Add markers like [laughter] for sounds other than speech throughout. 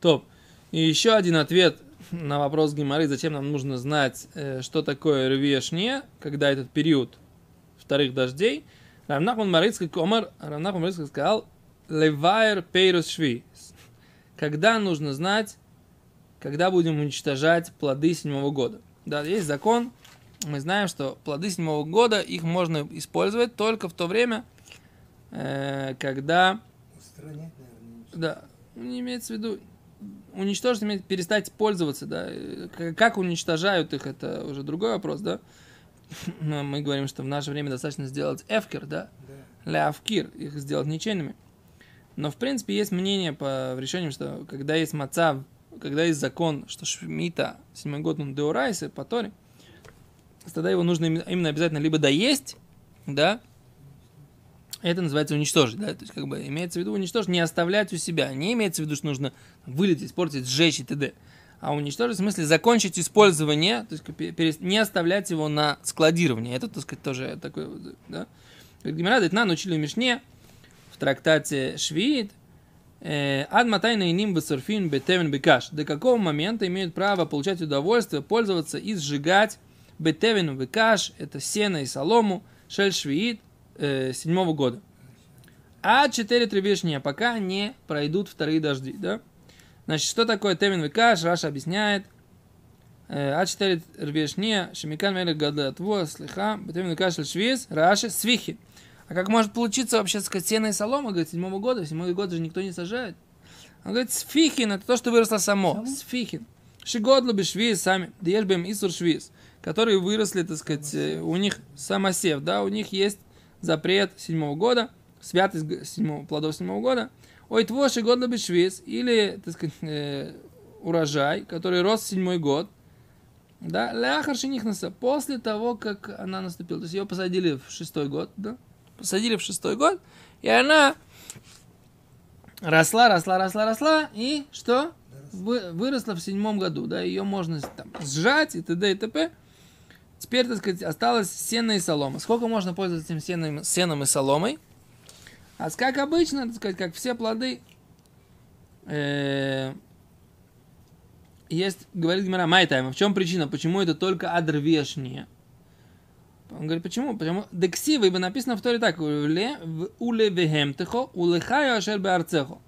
Топ. И еще один ответ на вопрос Гимары, зачем нам нужно знать, э, что такое рвешне, когда этот период вторых дождей. Равнахман Марицкий Комар, Равнахман Марицкий сказал, Левайр Пейрус Шви. Когда нужно знать, когда будем уничтожать плоды седьмого года. Да, есть закон, мы знаем, что плоды седьмого года, их можно использовать только в то время, э, когда... Устранять, наверное, Да, не имеется в виду, уничтожить, имеет перестать пользоваться, да. Как уничтожают их, это уже другой вопрос, да. [laughs] Но мы говорим, что в наше время достаточно сделать эфкер, да, Да. их сделать ничейными. Но, в принципе, есть мнение по решениям, что когда есть маца, когда есть закон, что шмита, седьмой год, он деурайсы, по Торе, тогда его нужно именно обязательно либо доесть, да, это называется уничтожить, да, то есть, как бы, имеется в виду уничтожить, не оставлять у себя, не имеется в виду, что нужно вылить, испортить, сжечь и т.д., а уничтожить в смысле закончить использование, то есть не оставлять его на складирование. Это, так сказать, тоже такой, вот, да. Гимара Детна научили в Мишне, в трактате Швиит, э, Ад матай наиним бесурфин бетевен бекаш. До какого момента имеют право получать удовольствие, пользоваться и сжигать бетевен бекаш, это сено и солому, шель швиит, э, седьмого года. А четыре тревешния, пока не пройдут вторые дожди, да? Значит, что такое Тевин Викаш? Раша объясняет. Э, А четыре рвешния, Шемикан Мелек Гадатво, Слиха, Тевин Викаш Швиз, Раши, Свихи. А как может получиться вообще, сказать, сено и солома, говорит, седьмого года? Седьмой год же никто не сажает. Он говорит, сфихин, это то, что выросло само. Само? Сфихин. Шигодлу бы швиз сами, диешбем исур швиз, которые выросли, так сказать, э, у них самосев, да, у них есть запрет седьмого года, святость седьмого, плодов седьмого года. Ой, твоши годлу бы швиз, или, так сказать, э, урожай, который рос седьмой год, да, ляхар шинихнаса, после того, как она наступила. То есть ее посадили в шестой год, да, посадили в шестой год, и она росла, росла, росла, росла, и что? Вы- выросла в седьмом году, да, ее можно там сжать и т.д. и т.п. Теперь, так сказать, осталось сено и солома. Сколько можно пользоваться этим сеном, сеном и соломой? А как обычно, так сказать, как все плоды, э, есть, говорит Гимара Майтайма, в чем причина, почему это только адрвешнее? Он говорит, почему? Потому дексива, ибо написано в Торе так, «Уле вехемтехо, улехаю ашер беарцехо.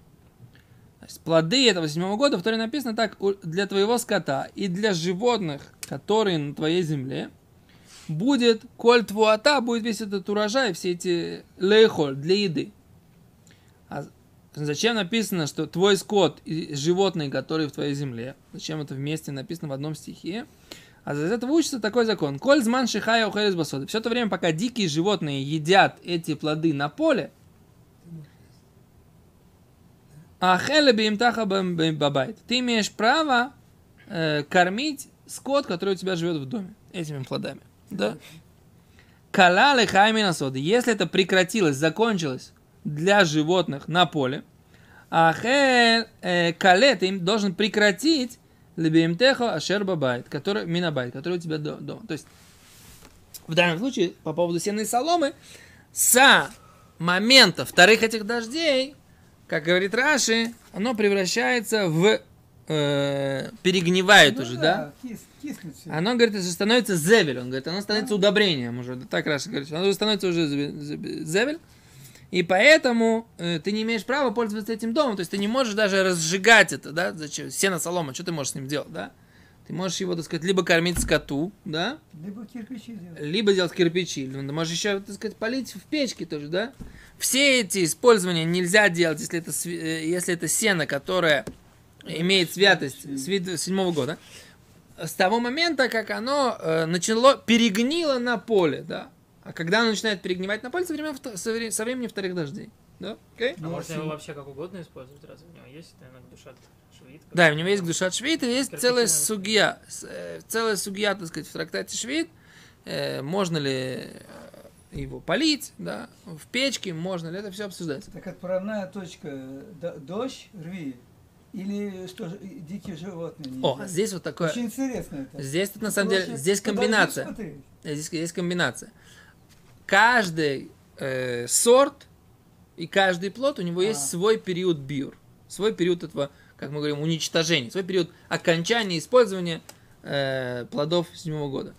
Есть плоды этого седьмого года в Торе написано так, «У- для твоего скота и для животных, которые на твоей земле, будет коль твуата, будет весь этот урожай, все эти лейхоль для еды. А зачем написано, что твой скот и животные, которые в твоей земле, зачем это вместе написано в одном стихе? А из этого учится такой закон. Коль зман шихая ухерес басоды. Все то время, пока дикие животные едят эти плоды на поле, а хеле бимтаха бабайт. Ты имеешь право э, кормить скот, который у тебя живет в доме, этими плодами. Да? Кала лехаймина соды. Если это прекратилось, закончилось для животных на поле, а хель э, кале ты им должен прекратить лебимтехо ашер бабайт, который минабайт, который у тебя до- дома. То есть в данном случае по поводу сены и соломы с момента вторых этих дождей, как говорит Раши, оно превращается в э, перегнивает Ну уже, да? Кис, киснет всё. Оно, говорит, это становится зевель. Он говорит, оно становится удобрением уже. Так Раша говорит. Оно уже становится уже зеве- зеве- зевель. И поэтому э, ты не имеешь права пользоваться этим домом. То есть ты не можешь даже разжигать это, да? Зачем? Сено, солома, что ты можешь с ним делать, да? Ты можешь его, так сказать, либо кормить скоту, да? Либо кирпичи делать. либо делать кирпичи. Ну, ты можешь еще, так сказать, полить в печке тоже, да? Все эти использования нельзя делать, если это, э, если это сено, которое имеет святость с седьмого года. С того момента, как оно э, начало, перегнило на поле, да? А когда оно начинает перегнивать на поле, со времени, со вре- со времени вторых дождей. Да? Окей? А Ну, можно его вообще как угодно использовать? Разве у него есть, наверное, душа швид? Да, у него есть душа швид, и есть целая надо судья, целая судья, так сказать, в трактате швид. Э, можно ли э, его полить, да, в печке, можно ли, это все обсуждается. Так отправная точка дождь, рви. Или что, дикие животные. О, едят. здесь вот такое, Очень интересно это. здесь тут на самом деле, здесь комбинация, здесь есть комбинация. Каждый э, сорт и каждый плод, у него есть А. свой период биур, свой период этого, как мы говорим, уничтожения, свой период окончания использования э, плодов седьмого года.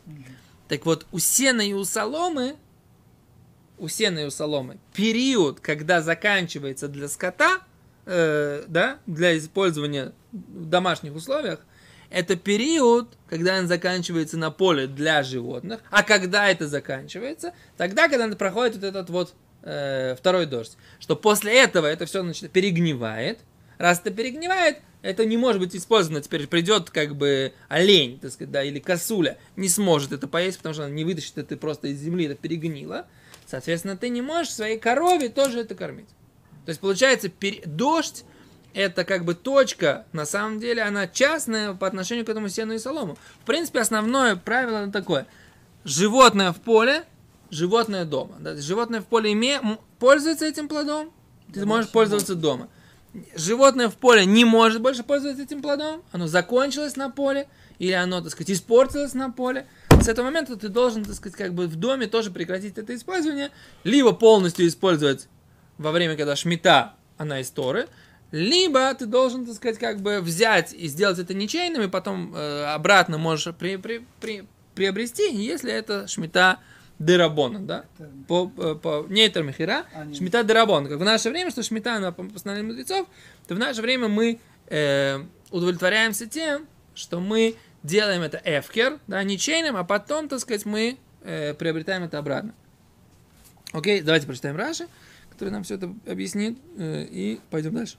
Так вот, у сена и у соломы, у сена и у соломы, период, когда заканчивается для скота, э, да, для использования в домашних условиях, это период, когда он заканчивается на поле для животных, а когда это заканчивается, тогда, когда проходит вот этот вот э, второй дождь, что после этого это все значит, перегнивает, раз это перегнивает, это не может быть использовано, теперь придет как бы олень, так сказать, да, или косуля, не сможет это поесть, потому что она не вытащит это просто из земли, это перегнило, соответственно, ты не можешь своей корове тоже это кормить. То есть, получается, пер... дождь это как бы точка, на самом деле она частная по отношению к этому сену и солому. В принципе, основное правило такое. Животное в поле, животное дома. Да? Животное в поле име... пользуется этим плодом, ты можешь пользоваться дома. Животное в поле не может больше пользоваться этим плодом, оно закончилось на поле, или оно, так сказать, испортилось на поле. С этого момента ты должен, так сказать, как бы в доме тоже прекратить это использование, либо полностью использовать во время, когда шмита, она из Торы, либо ты должен, так сказать, как бы взять и сделать это ничейным, и потом э, обратно можешь при, при, при, приобрести, если это шмита дерабона, да? По, по, по не термихира, а, шмита дерабона. Как в наше время, что шмита на постановление мудрецов, то в наше время мы э, удовлетворяемся тем, что мы делаем это эфкер, да, ничейным, а потом, так сказать, мы э, приобретаем это обратно. Окей, давайте прочитаем Раши, который нам все это объяснит, э, и пойдем дальше.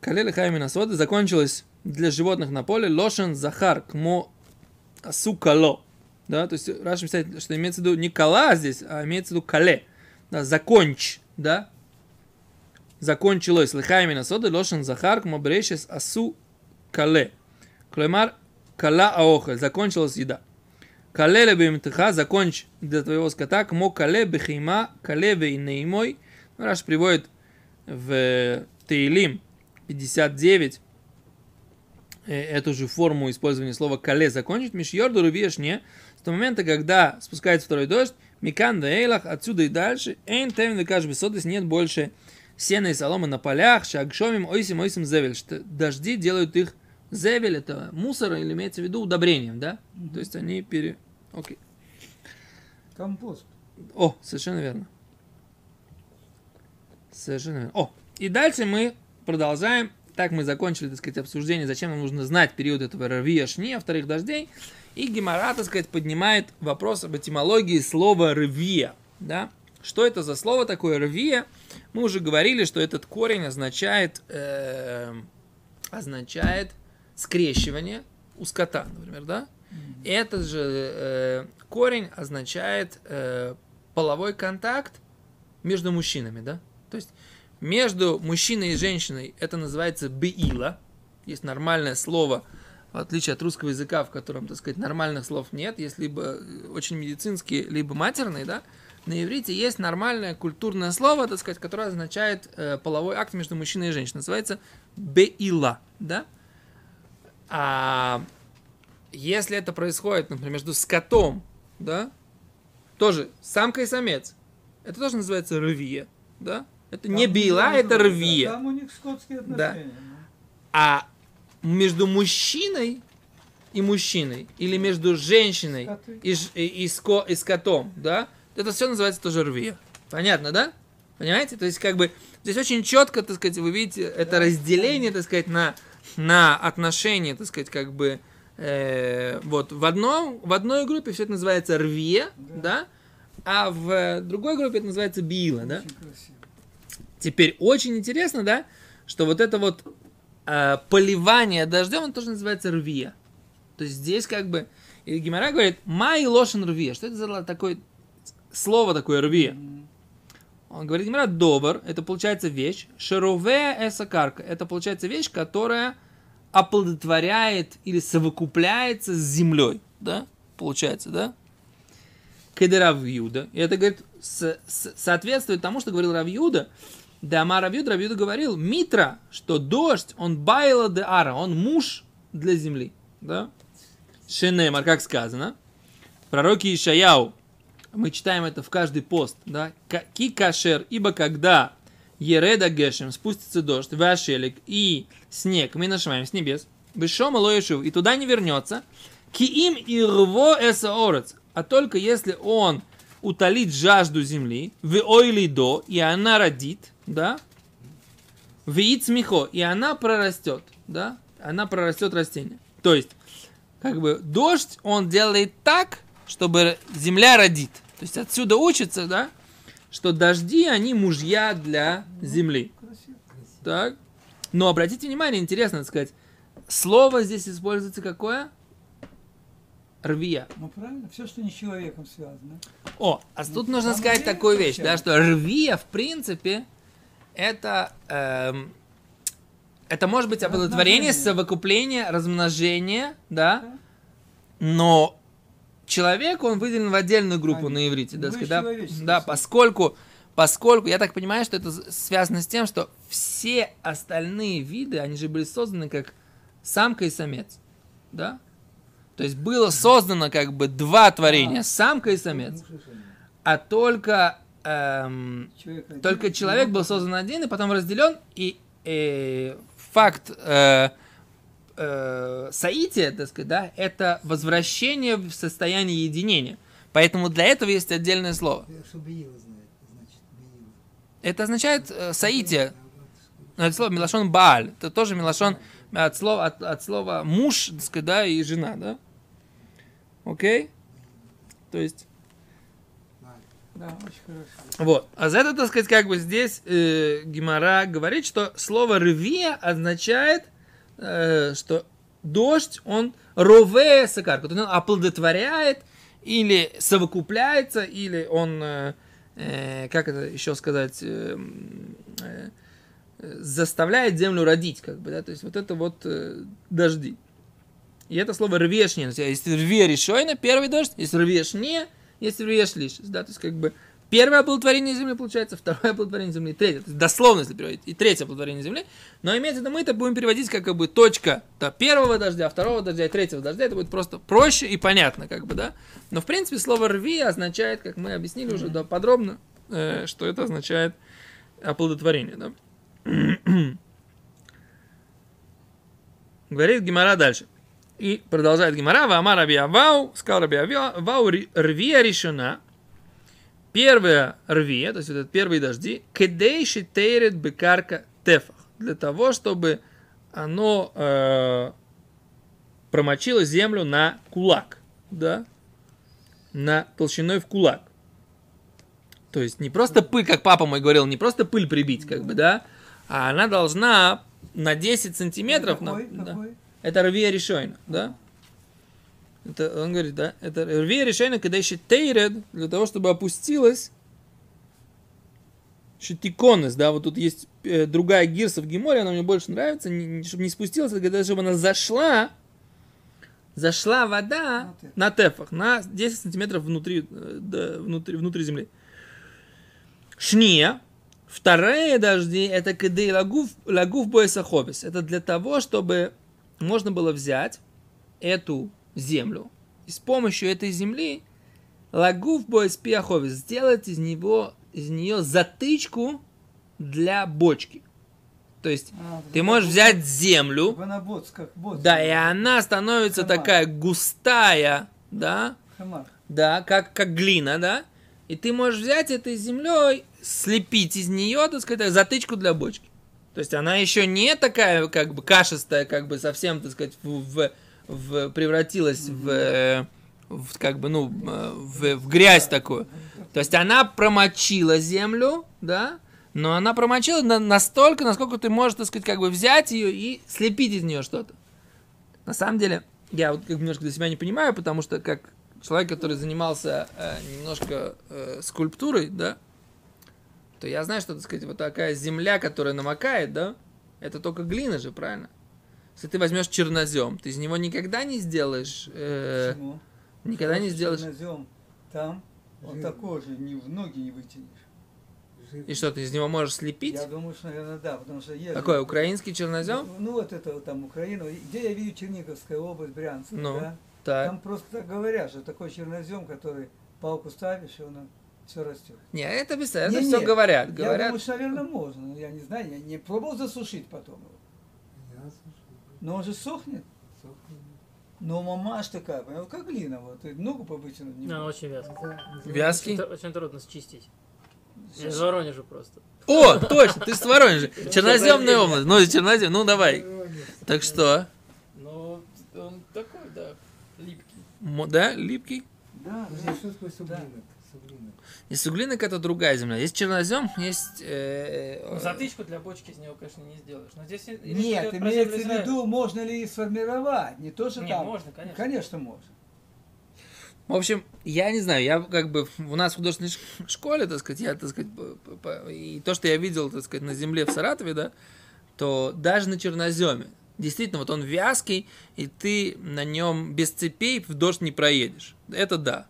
Калели Хаймина Сода закончилось для животных на поле лошен захар кмо сукало. Да, то есть Раша писает, что имеется в виду не кала здесь, а имеется в виду кале. Да, законч, да. Закончилось лихаймина сода лошен захар кмо асу кале. Клемар кала аохель. Закончилась еда. Кале лебимтыха, закончь для твоего скота, кмо кале бехима, кале вейнеймой. Раш приводит в Таилим 59 э, эту же форму использования слова «кале» закончить, Мишьорду Рубешне, с того момента, когда спускается второй дождь, Микан Эйлах, отсюда и дальше, Эйн Тевин Векаш Бесодес, нет больше сена и соломы на полях, Шагшомим Ойсим Ойсим Зевель, что дожди делают их Зевель, это мусор, или имеется в виду удобрением, да? Mm-hmm. То есть они пере... Окей. Компост. О, совершенно верно. Совершенно верно. О, и дальше мы продолжаем. Так мы закончили, так сказать, обсуждение, зачем нам нужно знать период этого рвия шни, вторых дождей. И Гемора, так сказать, поднимает вопрос об этимологии слова рвия. Да? Что это за слово такое рвия? Мы уже говорили, что этот корень означает, э, означает скрещивание у скота, например, да? Mm-hmm. Этот же э, корень означает э, половой контакт между мужчинами, да? То есть между мужчиной и женщиной это называется беила. Есть нормальное слово, в отличие от русского языка, в котором, так сказать, нормальных слов нет. Есть либо очень медицинские, либо матерные, да. На иврите есть нормальное культурное слово, так сказать, которое означает э, половой акт между мужчиной и женщиной. Называется беила, да. А если это происходит, например, между скотом, да, тоже самка и самец, это тоже называется рвия, да. Это там не била, это рвия. Там у них скотские отношения. Да. А между мужчиной и мужчиной, или между женщиной и, и, и, ско, и скотом, да, это все называется тоже рвия. Понятно, да? Понимаете? То есть, как бы, здесь очень четко, так сказать, вы видите это да. разделение, так сказать, на, на отношения, так сказать, как бы, э, вот, в, одном, в одной группе все это называется рвия, да, да а в другой группе это называется била, да? Красиво. Теперь очень интересно, да, что вот это вот э, поливание дождем, он тоже называется рвия. То есть здесь как бы, и Гимара говорит, май лошен рвия. Что это за такое слово такое рвия? Он говорит, Гимара, добр, это получается вещь, шерове эсакарка, это получается вещь, которая оплодотворяет или совокупляется с землей, да, получается, да? Кедера Юда. И это, говорит, с, с, соответствует тому, что говорил Равьюда, да, Ама Равьюд, Равьюд говорил, Митра, что дождь, он байла де ара, он муж для земли. Да? Шенемар, как сказано. Пророки Ишаяу мы читаем это в каждый пост, да, ки кашер, ибо когда ереда гешем, спустится дождь, вашелик и снег, мы нашиваем с небес, бешом и туда не вернется, ки им и рво эсаорец, а только если он утолит жажду земли, в ойли до, и она родит, да, в смехо, и она прорастет, да, она прорастет растение. То есть, как бы дождь он делает так, чтобы земля родит. То есть отсюда учится, да, что дожди, они мужья для земли. Красиво. Так. Но обратите внимание, интересно так сказать, слово здесь используется какое? Рвия. Ну правильно, все, что не с человеком связано. О, а тут Ну, нужно там сказать такую вещь, вообще. да, что рвия, в принципе, это, эм, это может быть оплодотворение, совокупление, размножение, да, Да. но человек, он выделен в отдельную группу Конечно. на иврите, да, сказать, да, да, поскольку, поскольку, я так понимаю, что это связано с тем, что все остальные виды, они же были созданы как самка и самец, да, то есть было создано как бы два творения, А. самка и самец, а только, эм, Человек один, только человек был создан один и потом разделен, и э, факт э, э, соития, так сказать, да, это возвращение в состояние единения. Поэтому для этого есть отдельное слово. Что Биила знает, значит, Биила. Это означает э, соитие. Ну, Это слово Милашон Бааль. Это тоже Милашон от слова, от, от слова муж, так сказать, да, и жена, да? Окей? То есть, Да, очень хорошо. вот. А за это, так сказать, как бы здесь э, Гимара говорит, что слово рвия означает, э, что дождь, он рове сакар, то есть он оплодотворяет или совокупляется, или он, э, э, как это еще сказать, э, э, заставляет землю родить, как бы, да, то есть вот это вот э, дожди. И это слово рвешне, есть рве решойна, первый дождь, есть рвешне, есть рвеш лишь, да, то есть как бы первое оплодотворение земли получается, второе оплодотворение земли, третье, то есть дословно, если переводить, и третье оплодотворение земли, но имеется в виду, мы это будем переводить как, как бы точка да, первого дождя, второго дождя и третьего дождя, это будет просто проще и понятно, как бы, да, но в принципе слово рви означает, как мы объяснили уже да, подробно, э, что это означает оплодотворение, да. Говорит Гимара дальше. И продолжает Гимара. Вама Раби Авау, сказал Раби Авау, ри- рвия решена. Первая рвия, то есть вот это первые дожди, кедейши тейрет бекарка тефах. Для того, чтобы оно э, промочило землю на кулак. Да? На толщиной в кулак. То есть не просто пыль, как папа мой говорил, не просто пыль прибить, как бы, да, а она должна на 10 сантиметров, на- Какой, да. какой? это рвия решойна, да? Это, он говорит, да, это рвия решойна, когда еще тейред, для того, чтобы опустилась шитиконес, да, вот тут есть э, другая гирса в Геморе, она мне больше нравится, не- не- чтобы не спустилась, это когда чтобы она зашла, зашла вода На тефах. на 10 сантиметров внутри, э, да, внутри, внутри земли. Шния, вторые дожди, это кедей лагув, лагув боесахобис. Это для того, чтобы можно было взять эту землю и с помощью этой земли лагув боеспиахобис сделать из него из нее затычку для бочки. То есть А, ты можешь так взять землю, боц, как боц. да, и она становится Хамар. такая густая, да, Хамар. да, как, как глина, да, и ты можешь взять этой землей, слепить из нее, так сказать, затычку для бочки. То есть она еще не такая, как бы, кашистая, как бы совсем, так сказать, в, в- в- превратилась в, э, в, как бы, ну, э, в, в грязь такую. То есть она промочила землю, да, но она промочила на- настолько, насколько ты можешь, так сказать, как бы взять ее и слепить из нее что-то. На самом деле, я вот как немножко для себя не понимаю, потому что как человек, который занимался э, немножко э, скульптурой, да, то я знаю, что, так сказать, вот такая земля, которая намокает, да, это только глина же, правильно? Если ты возьмешь чернозем, ты из него никогда не сделаешь, э, Почему? никогда не Просто сделаешь. чернозем Там он такой же, ни в ноги не вытянешь. Жир. И что, ты из него можешь слепить? Я думаю, что, наверное, да, потому что есть... Какой, же- украинский чернозем? Ну, ну, вот это вот там Украина. Где я видел Черниговская область, Брянск, Ну, да? Так. Там просто так говорят, что такой чернозем, который палку ставишь, и она все растет. Не, это без это Не, все не, говорят. Я Говорят. думаю, что, наверное, можно. но Я не знаю, я не пробовал засушить потом его. Я слушаю. Но он же сохнет. Сохнет. Но мамаш такая, понял, как глина. Вот. Ты ногу повытянуть не Да, можешь. очень называется- Вязкий. Очень, очень трудно счистить. Я из Воронежа просто. О, точно, ты с Воронежа. [laughs] Черноземная область. Ну, чернозем, ну давай. Так что? Ну, он такой, да, липкий. Да, липкий? Да, да. И суглинок это другая земля. Есть чернозем, есть... э, Ну, э, затычку для бочки из него, конечно, не сделаешь. Но здесь Нет, имеется в виду, можно ли сформировать. Не то, что Не, там. можно, конечно. Конечно, можно. В общем, я не знаю, я как бы у нас в художественной школе, так сказать, я, так сказать, и то, что я видел, так сказать, на земле в Саратове, да, то даже на черноземе, действительно, вот он вязкий, и ты на нем без цепей в дождь не проедешь. Это да.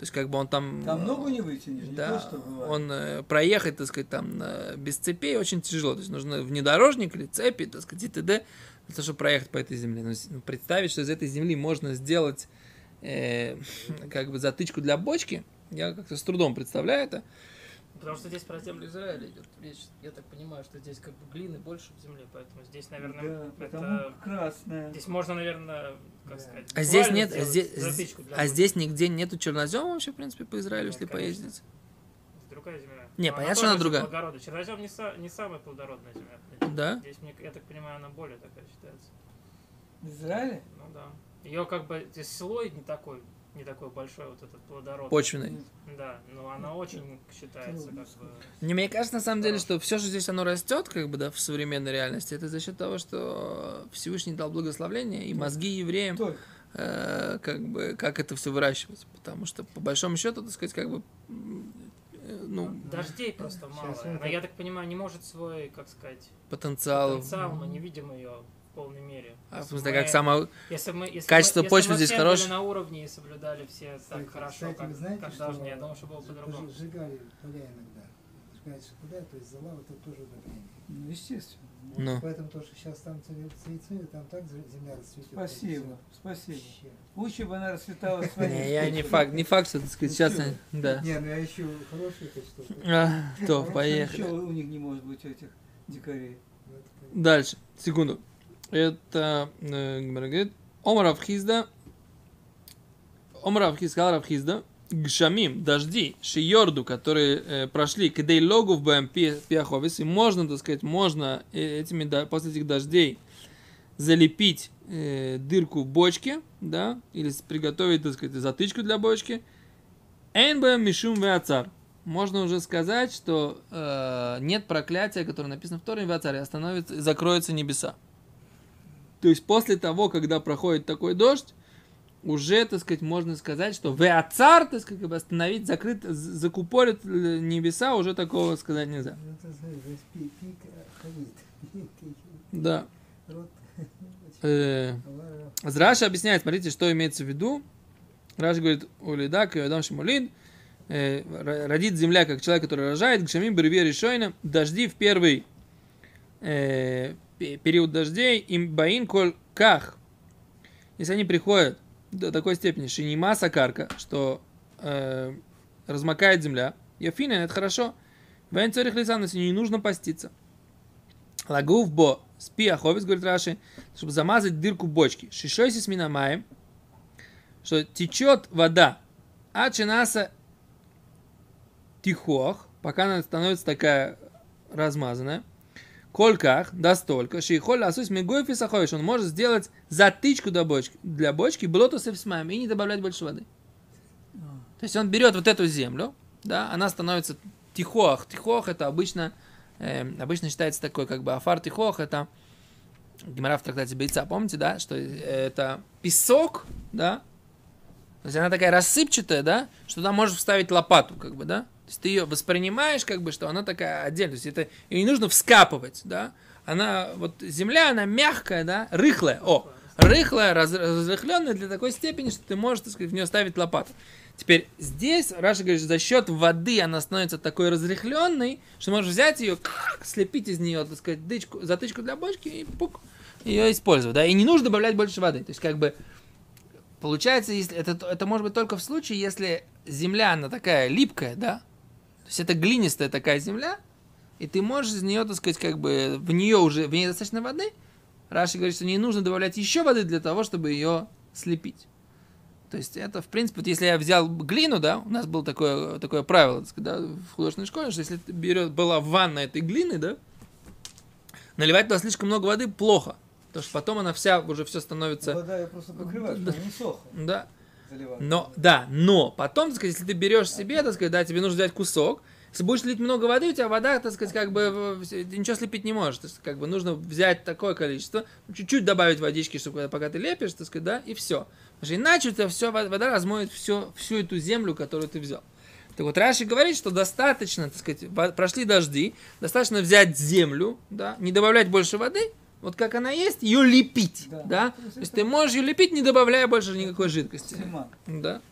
То есть, как бы он там... Там э, ногу не вытянешь, не Да, то, что бывает. он э, проехать, так сказать, там э, без цепей очень тяжело. То есть нужно внедорожник или цепи, так сказать, и т.д. для того, чтобы проехать по этой земле. Но с- ну, представить, что из этой земли можно сделать э, [laughs] как бы затычку для бочки, я как-то с трудом представляю это. Потому что здесь про землю Израиля идет речь. Я так понимаю, что здесь как бы глины больше в земле, поэтому здесь, наверное, Да, это... красная. Здесь можно, наверное, как Да. сказать, А здесь нет, а здесь, а здесь нигде нету чернозема вообще, в принципе, по Израилю, Нет, если конечно. поездить. Другая земля. Не, Но понятно, что она другая. Благородная. Чернозем не, са- не самая плодородная земля. Да? Здесь, мне, я так понимаю, она более такая считается. В Израиле? Ну да. Ее как бы здесь слой не такой, не такой большой, вот этот плодород. Почвенный. Да, но она очень считается как бы. Не, мне кажется, на самом деле, что все, что здесь оно растет, как бы, да, в современной реальности, это за счет того, что Всевышний дал благословление и мозги евреям, э, как бы, как это все выращивать. Потому что, по большому счету, так сказать, как бы, э, ну, Дождей просто мало. Она, это- я так понимаю, не может свой, как сказать, потенциал. потенциал, мы не видим ее полной мере. А, в Если смысле, мы- как само... Если мы, если Качество мы, если почвы мы здесь хорошее? на уровне и соблюдали все Кстати, так хорошо, кстати, как, знаете, как что должны, я думаю, что было по-другому. Сжигали поля иногда. Сжигали поля, то есть зала, это тоже удобрение. Ну, естественно. Вот Ну. Поэтому то, что сейчас там цвет, там так зе- земля расцветет. Спасибо, спасибо. Вообще. Лучше бы она расцветала [laughs] своей. Не, я не факт, не факт, что, так сказать, сейчас... Ничего. Да. Не, ну я ищу хорошие качества. А, то, поехали. Ничего у них не может быть этих дикарей. Ну. Дальше, секунду. Это э, говорит, Омар Авхизда, Омар Авхизда, сказал Авхизда, Гшамим, дожди, шиорду, которые э, прошли, кидей логу в БМ пиаховис, и можно, так сказать, можно э, этими, да, после этих дождей залепить э, дырку в бочке, да, или приготовить, так сказать, затычку для бочки. Энбэ мишум веацар. Можно уже сказать, что э, нет проклятия, которое написано в Торе веацаре, остановится, закроются небеса. То есть после того, когда проходит такой дождь, уже, так сказать, можно сказать, что веацар, так сказать, как бы остановить, закрыть, з- закупорит э, небеса, уже такого сказать нельзя. Ну, э, [laughs] Да. Э. Раша объясняет, смотрите, что имеется в виду. Раша говорит, улидак, Адам Шимулин, э, ро- родит земля, как человек, который рожает, гшамим берве решойна, дожди в первый э, пе- период дождей, им баин коль ках. Если они приходят до такой степени, шинима сакарка, что э, размокает земля, яфина, это хорошо. Вайн цорих лисан, если не нужно поститься. Лагув бо спи аховец, говорит Раши, чтобы замазать дырку бочки. Шишойси с минамаем, что течет вода от чинаса тихох, пока она становится такая размазанная. Кольках, да столько, шейхоль асус мегоев и саховиш, он может сделать затычку для бочки, для бочки, блоту с и не добавлять больше воды. То есть он берет вот эту землю, да, она становится тихох. Тихох это обычно, э, обычно считается такой, как бы афар тихох, это Гемора в трактате Бейца, помните, да, что это песок, да, то есть она такая рассыпчатая, да, что туда можешь вставить лопату, как бы, да, есть ты ее воспринимаешь, как бы, что она такая отдельная, то есть это ее не нужно вскапывать, да, она, вот земля, она мягкая, да, рыхлая, о, рыхлая, раз, разрыхленная для такой степени, что ты можешь, так сказать, в нее ставить лопату. Теперь здесь Раша говорит, за счет воды она становится такой разрыхленной, что можешь взять ее, слепить из нее, так сказать, дычку, затычку для бочки и пук, ее использовать. Да? И не нужно добавлять больше воды. То есть, как бы, получается, если это, это может быть только в случае, если земля, она такая липкая, да? То есть это глинистая такая земля, и ты можешь из нее, так сказать, как бы в нее уже, в ней достаточно воды. Раши говорит, что не нужно добавлять еще воды для того, чтобы ее слепить. То есть это, в принципе, вот если я взял глину, да, у нас было такое, такое правило, так сказать, да, в художественной школе, что если ты берет, была ванна этой глины, да, наливать туда слишком много воды плохо. Потому что потом она вся, уже все становится... Вода ее просто покрывает, Да. не сохла. Да. Но, да, но потом, так сказать, если ты берешь себе, так сказать, да, тебе нужно взять кусок, если будешь лить много воды, у тебя вода, так сказать, как бы ничего слепить не можешь. То есть, как бы нужно взять такое количество, чуть-чуть добавить водички, чтобы пока ты лепишь, так сказать, да, и все. Потому что иначе у тебя все, вода размоет все, всю эту землю, которую ты взял. Так вот, Раши говорит, что достаточно, так сказать, прошли дожди, достаточно взять землю, да, не добавлять больше воды, вот как она есть, ее лепить, да. Да. То есть ты можешь ее лепить, не добавляя больше никакой жидкости. Симан. Да.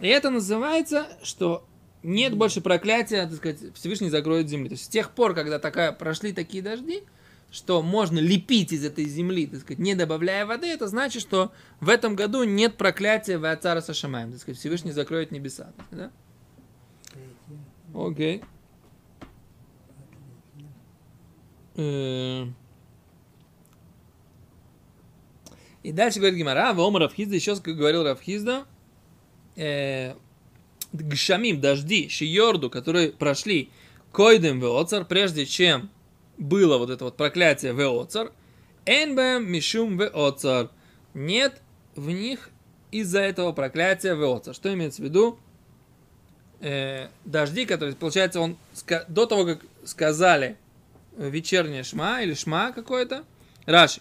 И это называется, что нет больше проклятия, так сказать, Всевышний закроет земли. То есть с тех пор, когда такая, прошли такие дожди, что можно лепить из этой земли, так сказать, не добавляя воды, это значит, что в этом году нет проклятия в Ацара Сашамаем. Так сказать, Всевышний закроет небеса. Да? Окей. Э, И дальше говорит Гимара, Вома Равхизда, еще говорил Равхизда, э, гшамим, дожди, шиорду, которые прошли койдем веоцар, прежде чем было вот это вот проклятие веоцар, энбэм мишум веоцар, нет в них из-за этого проклятия веоцар. Что имеется в виду? Э, дожди, которые, получается, он до того, как сказали э, вечернее шма или шма какое-то, Раши.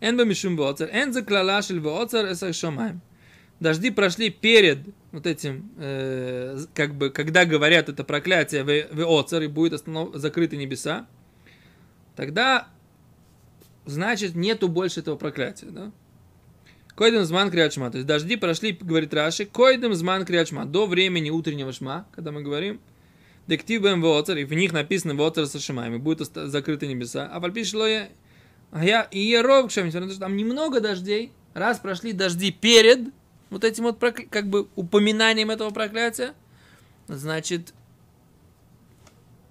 Эн бы мишум веоцар, эн за клала шель веоцар эсах шамаем. Дожди прошли перед вот этим, э, как бы, когда говорят это проклятие ве- веоцар и будет останов... закрыты небеса, тогда значит нету больше этого проклятия, да? Койдем зман криачма. То есть дожди прошли, говорит Раши, койдем зман криачма. До времени утреннего шма, когда мы говорим, дектив бэм веоцар, и в них написано веоцар со шамами, будет оста- закрыты небеса. А вальпишло я, а я и я ров, что там немного дождей, раз прошли дожди перед вот этим вот прокля- как бы упоминанием этого проклятия, значит,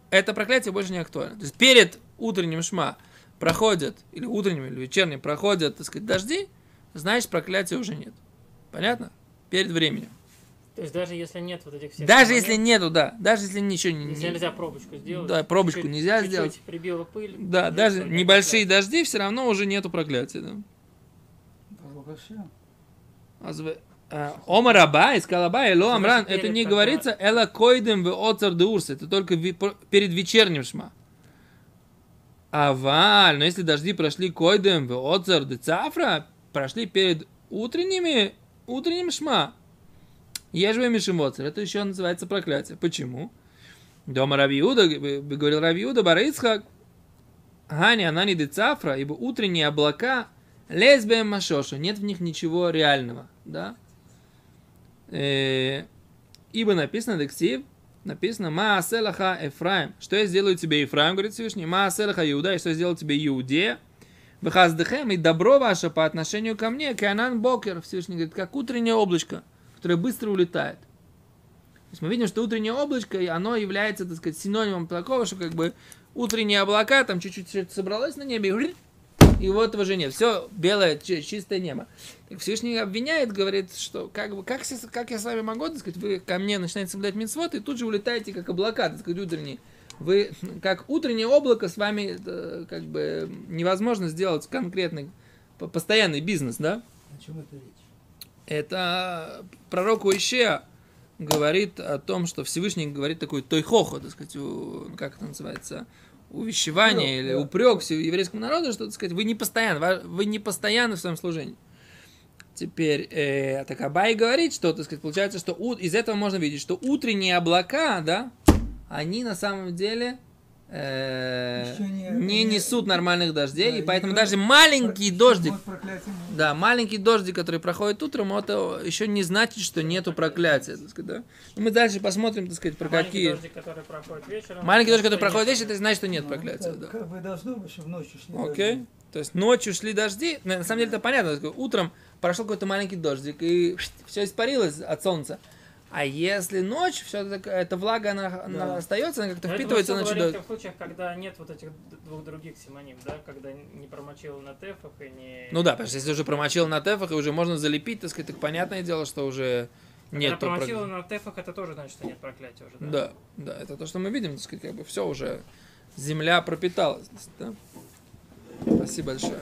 это проклятие больше не актуально. То есть перед утренним шма проходят, или утренним, или вечерним проходят, так сказать, дожди, значит, проклятия уже нет. Понятно? Перед временем. То есть даже если нет вот этих всех... Даже если нету, да. Даже если ничего не... Если нельзя пробочку сделать. Да, пробочку чуть-чуть- нельзя чуть-чуть сделать. прибила пыль. Да, даже небольшие проклятия. дожди, все равно уже нету проклятия, да. Барух Ашем. Азв- а, Омар Абай, сказал Абай, Эло Значит, Амран, это не говорится Эла койдем в оцар де урс, это только перед вечерним шма. Аваль, но если дожди прошли койдем в оцар де цафра, прошли перед утренними, утренним шма, ежевый мишимоцар, это еще называется проклятие. Почему? Дома Равиуда, говорил Равиуда, Барицхак, Гани, Анани де цафра, ибо утренние облака лесбием машоша, нет в них ничего реального, да? Э, ибо написано дексив, написано Мааселаха Эфраим. Что я сделаю тебе, Ефраим, говорит Всевышний, Мааселаха Иуда, и что я сделал тебе, Иудея, Бехаздехем, и добро ваше по отношению ко мне, Канан Бокер, Всевышний говорит, как утреннее облачко, которое быстро улетает. То есть мы видим, что утреннее облачко, и оно является, так сказать, синонимом такого, что как бы утренние облака, там чуть-чуть собралось на небе, и вот этого же нет. Все белое, чи- чистое небо. Так Всевышний обвиняет, говорит, что как, бы, как, как я с вами могу, так сказать, вы ко мне начинаете соблюдать митцвот, и тут же улетаете, как облака, так сказать, утренние. Вы, как утреннее облако, с вами э, как бы невозможно сделать конкретный, по- постоянный бизнес, да? О чем это речь? Это пророк Уишеа говорит о том, что Всевышний говорит такой тойхохо, так сказать, у- как это называется, увещевание Упрек, или да. упрек еврейскому народу, что, так сказать, вы не постоянно, вы не постоянны в своем служении. Теперь, э, так Абай говорит, что, так сказать, получается, что у- из этого можно видеть, что утренние облака, да, они на самом деле э, не- не не- несут нормальных дождей, Да, и поэтому даже маленький дождик, да, маленький дождик, который проходит утром, это еще не значит, что нету проклятия, так сказать, да. И мы дальше посмотрим, так сказать, про Маленький какие... дождик, который проходит вечером. Маленький дождик, который проходит вечером, это значит, что нет Ну, проклятия, как- да. Как бы должно быть, ночью шли Окей. То есть ночью шли дожди, на самом деле это понятно, утром прошел какой-то маленький дождик, и все испарилось от солнца. А если ночь, все эта влага, она, она Да. остается, она как-то Но впитывается всё ночью. говорим до- в случаях, когда нет вот этих двух других симоним, да, когда не промочил на тефах и не... Ну да, потому что если уже промочил на тефах, и уже можно залепить, так сказать, так понятное дело, что уже нет Когда промочил то на тефах, это тоже значит, что нет проклятия уже, да? Да, да, это то, что мы видим, так сказать, как бы все уже, земля пропиталась. Да? Спасибо большое.